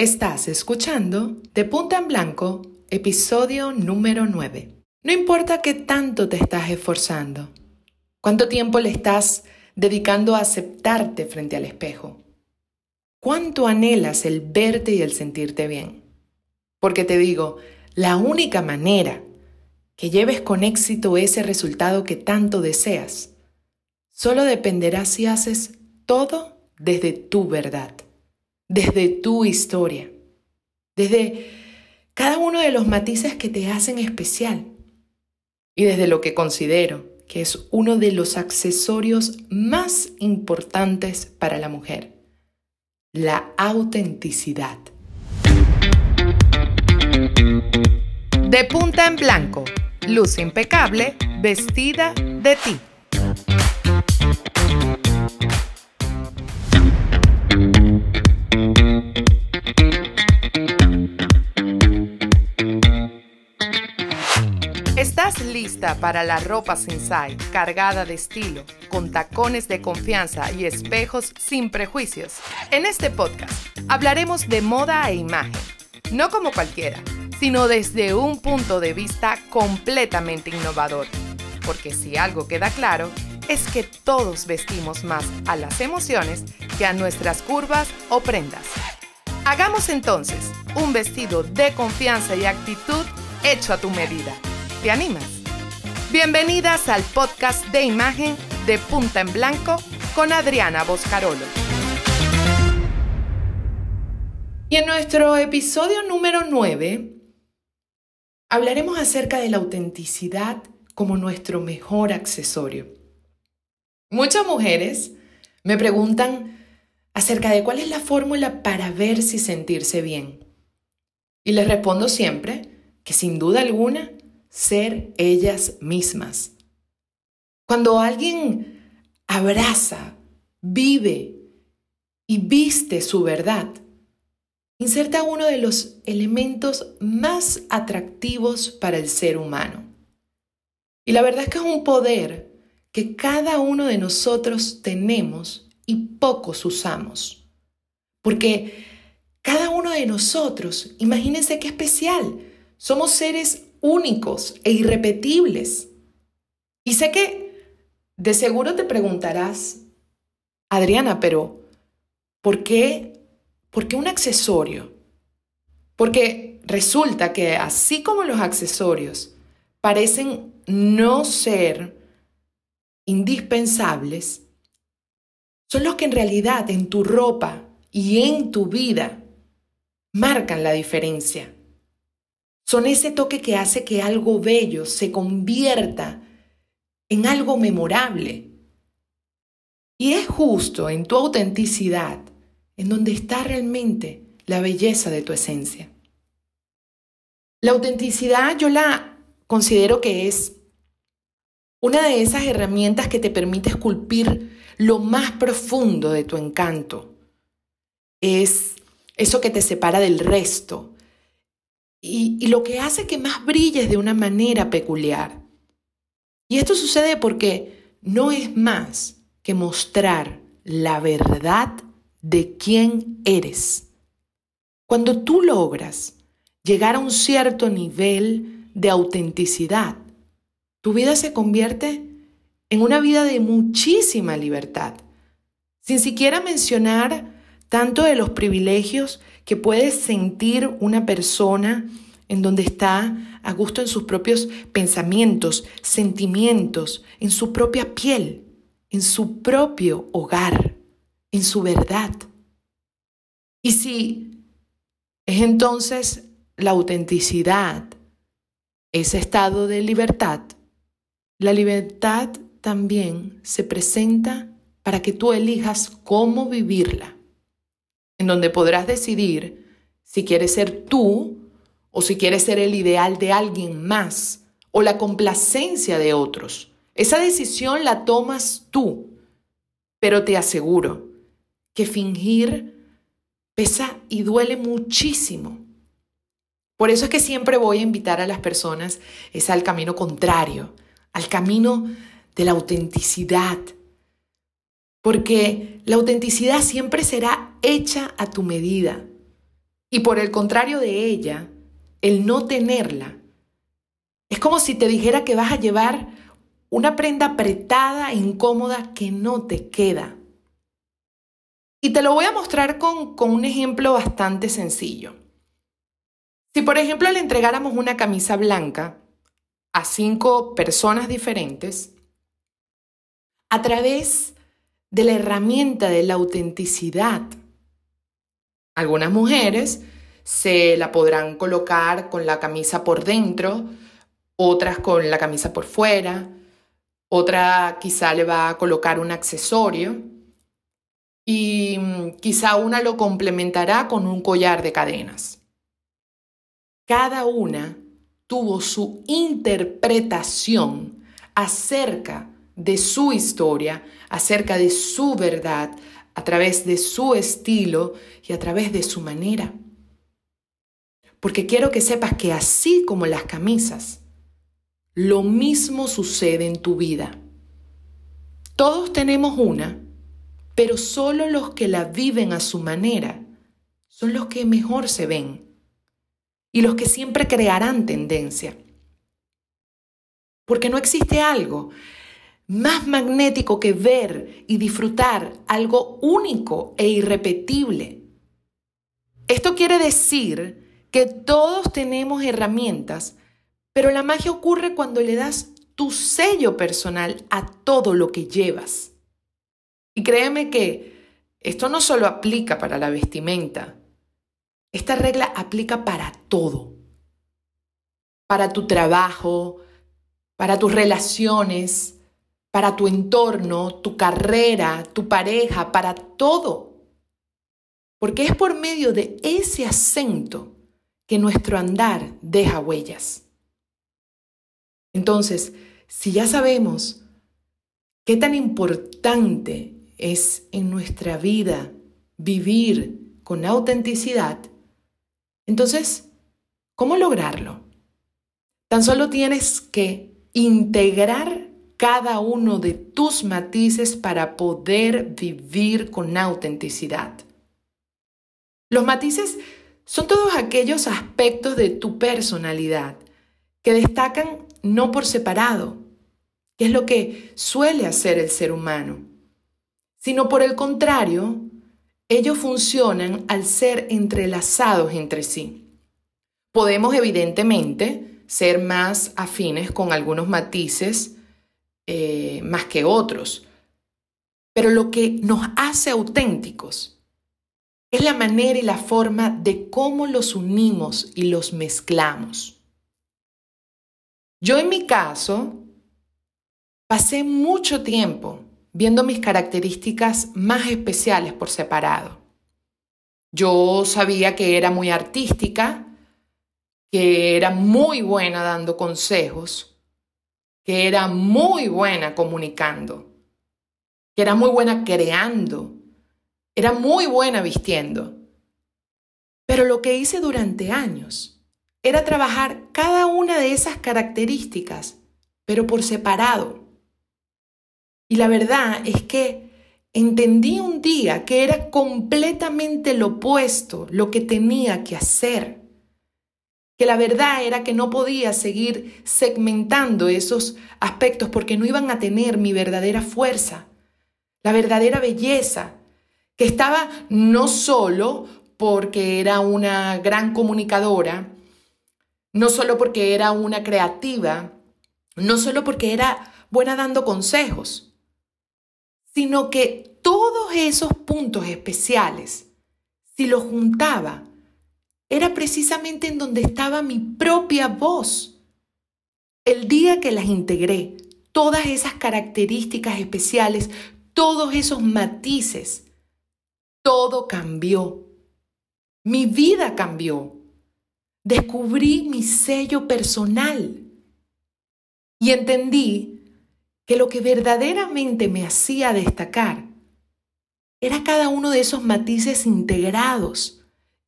Estás escuchando De Punta en Blanco, episodio número 9. No importa qué tanto te estás esforzando, cuánto tiempo le estás dedicando a aceptarte frente al espejo, cuánto anhelas el verte y el sentirte bien. Porque te digo, la única manera que lleves con éxito ese resultado que tanto deseas, solo dependerá si haces todo desde tu verdad desde tu historia, desde cada uno de los matices que te hacen especial y desde lo que considero que es uno de los accesorios más importantes para la mujer, la autenticidad. De punta en blanco, luz impecable, vestida de ti. ¿Estás lista para la ropa sensai cargada de estilo, con tacones de confianza y espejos sin prejuicios? En este podcast hablaremos de moda e imagen, no como cualquiera, sino desde un punto de vista completamente innovador. Porque si algo queda claro, es que todos vestimos más a las emociones que a nuestras curvas o prendas. Hagamos entonces un vestido de confianza y actitud hecho a tu medida. ¿Te animas? Bienvenidas al podcast de imagen de Punta en Blanco con Adriana Boscarolo. Y en nuestro episodio número 9 hablaremos acerca de la autenticidad como nuestro mejor accesorio. Muchas mujeres me preguntan acerca de cuál es la fórmula para ver si sentirse bien. Y les respondo siempre que sin duda alguna ser ellas mismas. Cuando alguien abraza, vive y viste su verdad, inserta uno de los elementos más atractivos para el ser humano. Y la verdad es que es un poder que cada uno de nosotros tenemos y pocos usamos. Porque cada uno de nosotros, imagínense qué especial, somos seres únicos e irrepetibles. Y sé que de seguro te preguntarás, Adriana, pero ¿por qué, ¿por qué un accesorio? Porque resulta que así como los accesorios parecen no ser indispensables, son los que en realidad en tu ropa y en tu vida marcan la diferencia. Son ese toque que hace que algo bello se convierta en algo memorable. Y es justo en tu autenticidad en donde está realmente la belleza de tu esencia. La autenticidad yo la considero que es una de esas herramientas que te permite esculpir lo más profundo de tu encanto. Es eso que te separa del resto, y, lo que hace que más brilles de una manera peculiar. Y esto sucede porque no es más que mostrar la verdad de quién eres. Cuando tú logras llegar a un cierto nivel de autenticidad, tu vida se convierte en una vida de muchísima libertad, sin siquiera mencionar tanto de los privilegios que puede sentir una persona en donde está a gusto en sus propios pensamientos, sentimientos, en su propia piel, en su propio hogar, en su verdad. Y si es entonces la autenticidad, ese estado de libertad, la libertad también se presenta para que tú elijas cómo vivirla en donde podrás decidir si quieres ser tú o si quieres ser el ideal de alguien más o la complacencia de otros. Esa decisión la tomas tú, pero te aseguro que fingir pesa y duele muchísimo. Por eso es que siempre voy a invitar a las personas es al camino contrario, al camino de la autenticidad, porque la autenticidad siempre será hecha a tu medida. Y por el contrario de ella, el no tenerla, es como si te dijera que vas a llevar una prenda apretada e incómoda que no te queda. Y te lo voy a mostrar con, con un ejemplo bastante sencillo. Si por ejemplo le entregáramos una camisa blanca a cinco personas diferentes, a través de la herramienta de la autenticidad, algunas mujeres se la podrán colocar con la camisa por dentro, otras con la camisa por fuera, otra quizá le va a colocar un accesorio y mm, quizá una lo complementará con un collar de cadenas. Cada una tuvo su interpretación acerca de su historia, acerca de su verdad, a través de su estilo y a través de su manera. Porque quiero que sepas que así como las camisas, lo mismo sucede en tu vida. Todos tenemos una, pero solo los que la viven a su manera son los que mejor se ven y los que siempre crearán tendencia. Porque no existe algo más magnético que ver y disfrutar algo único e irrepetible. Esto quiere decir que todos tenemos herramientas pero la magia ocurre cuando le das tu sello personal a todo lo que llevas. Y créeme que esto no solo aplica para la vestimenta, esta regla aplica para todo. Para tu trabajo, para tus relaciones, para tu entorno, tu carrera, tu pareja, para todo. Porque es por medio de ese acento que nuestro andar deja huellas. Entonces, si ya sabemos qué tan importante es en nuestra vida vivir con autenticidad, entonces, ¿cómo lograrlo? Tan solo tienes que integrar cada uno de tus matices para poder vivir con autenticidad. Los matices son todos aquellos aspectos de tu personalidad que destacan no por separado, que es lo que suele hacer el ser humano, sino por el contrario, ellos funcionan al ser entrelazados entre sí. Podemos evidentemente ser más afines con algunos matices eh, más que otros, pero lo que nos hace auténticos es la manera y la forma de cómo los unimos y los mezclamos. Yo en mi caso pasé mucho tiempo viendo mis características más especiales por separado. Yo sabía que era muy artística, que era muy buena dando consejos, que era muy buena comunicando, que era muy buena creando, era muy buena vistiendo. Pero lo que hice durante años era trabajar cada una de esas características, pero por separado. Y la verdad es que entendí un día que era completamente lo opuesto lo que tenía que hacer. Que la verdad era que no podía seguir segmentando esos aspectos porque no iban a tener mi verdadera fuerza, la verdadera belleza, que estaba no solo porque era una gran comunicadora, no solo porque era una creativa, no solo porque era buena dando consejos, sino que todos esos puntos especiales, si los juntaba, era precisamente en donde estaba mi propia voz. El día que las integré, todas esas características especiales, todos esos matices, todo cambió. Mi vida cambió descubrí mi sello personal y entendí que lo que verdaderamente me hacía destacar era cada uno de esos matices integrados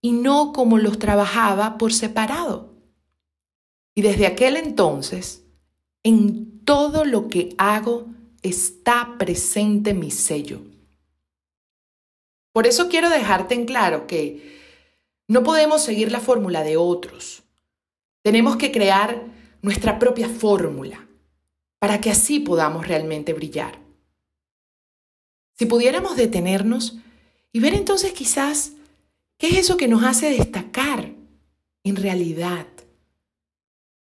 y no como los trabajaba por separado. Y desde aquel entonces, en todo lo que hago está presente mi sello. Por eso quiero dejarte en claro que No podemos seguir la fórmula de otros. Tenemos que crear nuestra propia fórmula para que así podamos realmente brillar. Si pudiéramos detenernos y ver entonces quizás qué es eso que nos hace destacar en realidad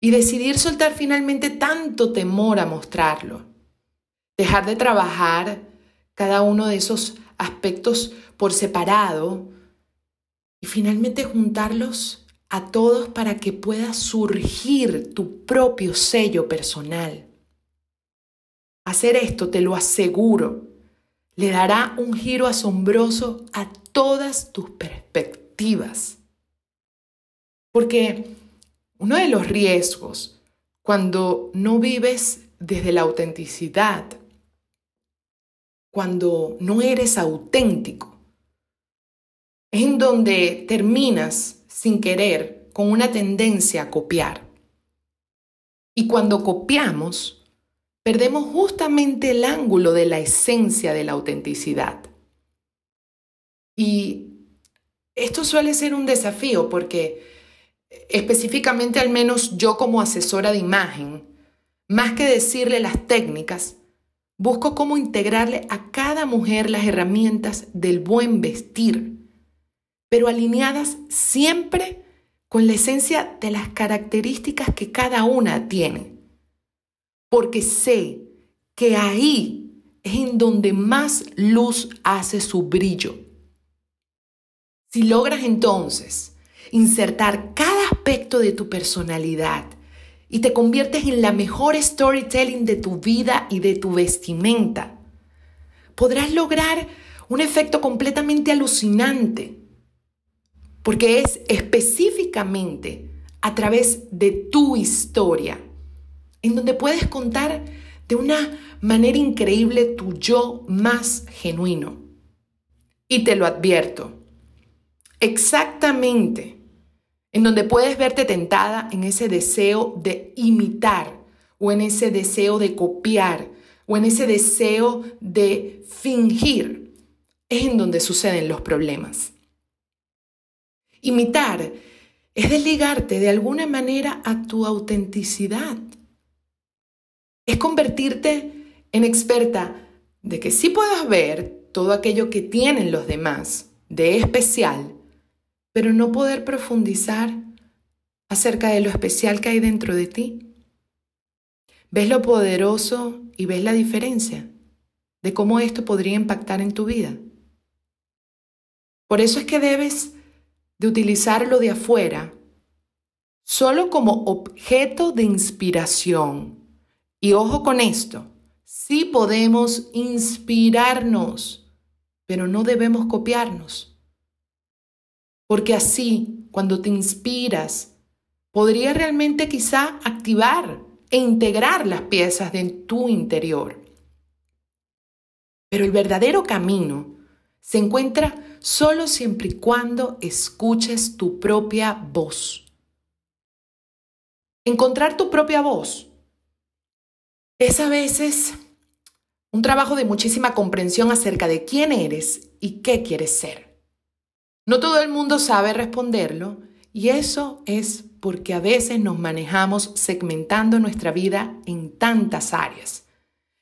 y decidir soltar finalmente tanto temor a mostrarlo. Dejar de trabajar cada uno de esos aspectos por separado y finalmente juntarlos a todos para que pueda surgir tu propio sello personal. Hacer esto, te lo aseguro, le dará un giro asombroso a todas tus perspectivas. Porque uno de los riesgos cuando no vives desde la autenticidad, cuando no eres auténtico, es en donde terminas sin querer con una tendencia a copiar. Y cuando copiamos, perdemos justamente el ángulo de la esencia de la autenticidad. Y esto suele ser un desafío porque específicamente al menos yo como asesora de imagen, más que decirle las técnicas, busco cómo integrarle a cada mujer las herramientas del buen vestir, pero alineadas siempre con la esencia de las características que cada una tiene porque sé que ahí es en donde más luz hace su brillo. Si logras entonces insertar cada aspecto de tu personalidad y te conviertes en la mejor storytelling de tu vida y de tu vestimenta, podrás lograr un efecto completamente alucinante, porque es específicamente a través de tu historia en donde puedes contar de una manera increíble tu yo más genuino. Y te lo advierto, exactamente. En donde puedes verte tentada en ese deseo de imitar o en ese deseo de copiar o en ese deseo de fingir, es en donde suceden los problemas. Imitar es desligarte de alguna manera a tu autenticidad. Es convertirte en experta de que sí puedas ver todo aquello que tienen los demás de especial, pero no poder profundizar acerca de lo especial que hay dentro de ti. ¿Ves lo poderoso y ves la diferencia de cómo esto podría impactar en tu vida? Por eso es que debes de utilizar lo de afuera solo como objeto de inspiración y ojo con esto, sí podemos inspirarnos, pero no debemos copiarnos. Porque así, cuando te inspiras, podría realmente quizá activar e integrar las piezas de tu interior. Pero el verdadero camino se encuentra solo siempre y cuando escuches tu propia voz. Encontrar tu propia voz es a veces un trabajo de muchísima comprensión acerca de quién eres y qué quieres ser. No todo el mundo sabe responderlo y eso es porque a veces nos manejamos segmentando nuestra vida en tantas áreas,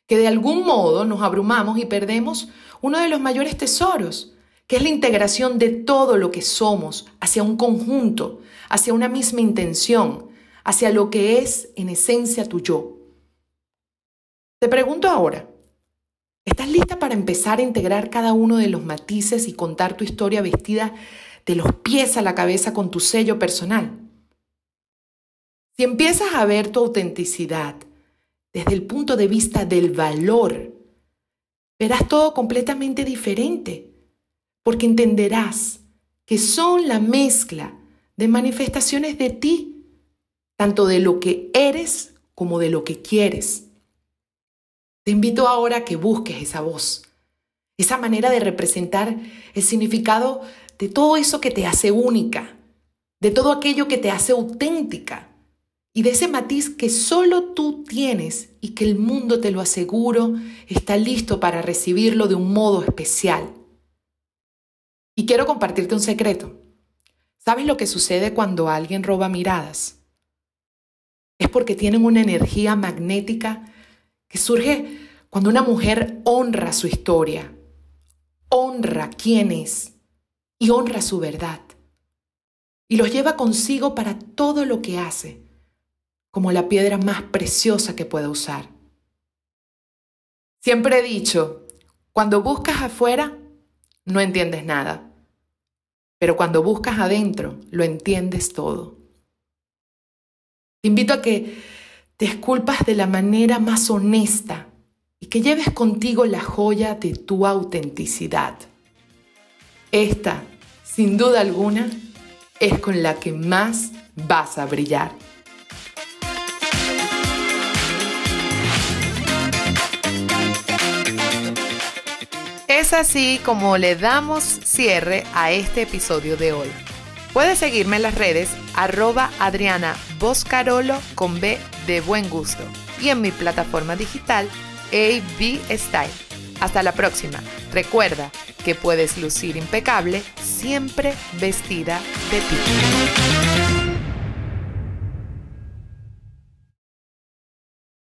que de algún modo nos abrumamos y perdemos uno de los mayores tesoros, que es la integración de todo lo que somos hacia un conjunto, hacia una misma intención, hacia lo que es en esencia tu yo. Te pregunto ahora, ¿estás lista para empezar a integrar cada uno de los matices y contar tu historia vestida de los pies a la cabeza con tu sello personal? Si empiezas a ver tu autenticidad desde el punto de vista del valor, verás todo completamente diferente, porque entenderás que son la mezcla de manifestaciones de ti, tanto de lo que eres como de lo que quieres. Te invito ahora a que busques esa voz, esa manera de representar el significado de todo eso que te hace única, de todo aquello que te hace auténtica y de ese matiz que solo tú tienes y que el mundo, te lo aseguro, está listo para recibirlo de un modo especial. Y quiero compartirte un secreto. ¿Sabes lo que sucede cuando alguien roba miradas? Es porque tienen una energía magnética que surge cuando una mujer honra su historia, honra quién es y honra su verdad. Y los lleva consigo para todo lo que hace, como la piedra más preciosa que pueda usar. Siempre he dicho, cuando buscas afuera, no entiendes nada. Pero cuando buscas adentro, lo entiendes todo. Te invito a que te esculpas de la manera más honesta y que lleves contigo la joya de tu autenticidad. Esta, sin duda alguna, es con la que más vas a brillar. Es así como le damos cierre a este episodio de hoy. Puedes seguirme en las redes arroba Adriana Boscarolo con B de buen gusto y en mi plataforma digital AB Style. Hasta la próxima. Recuerda que puedes lucir impecable siempre vestida de ti.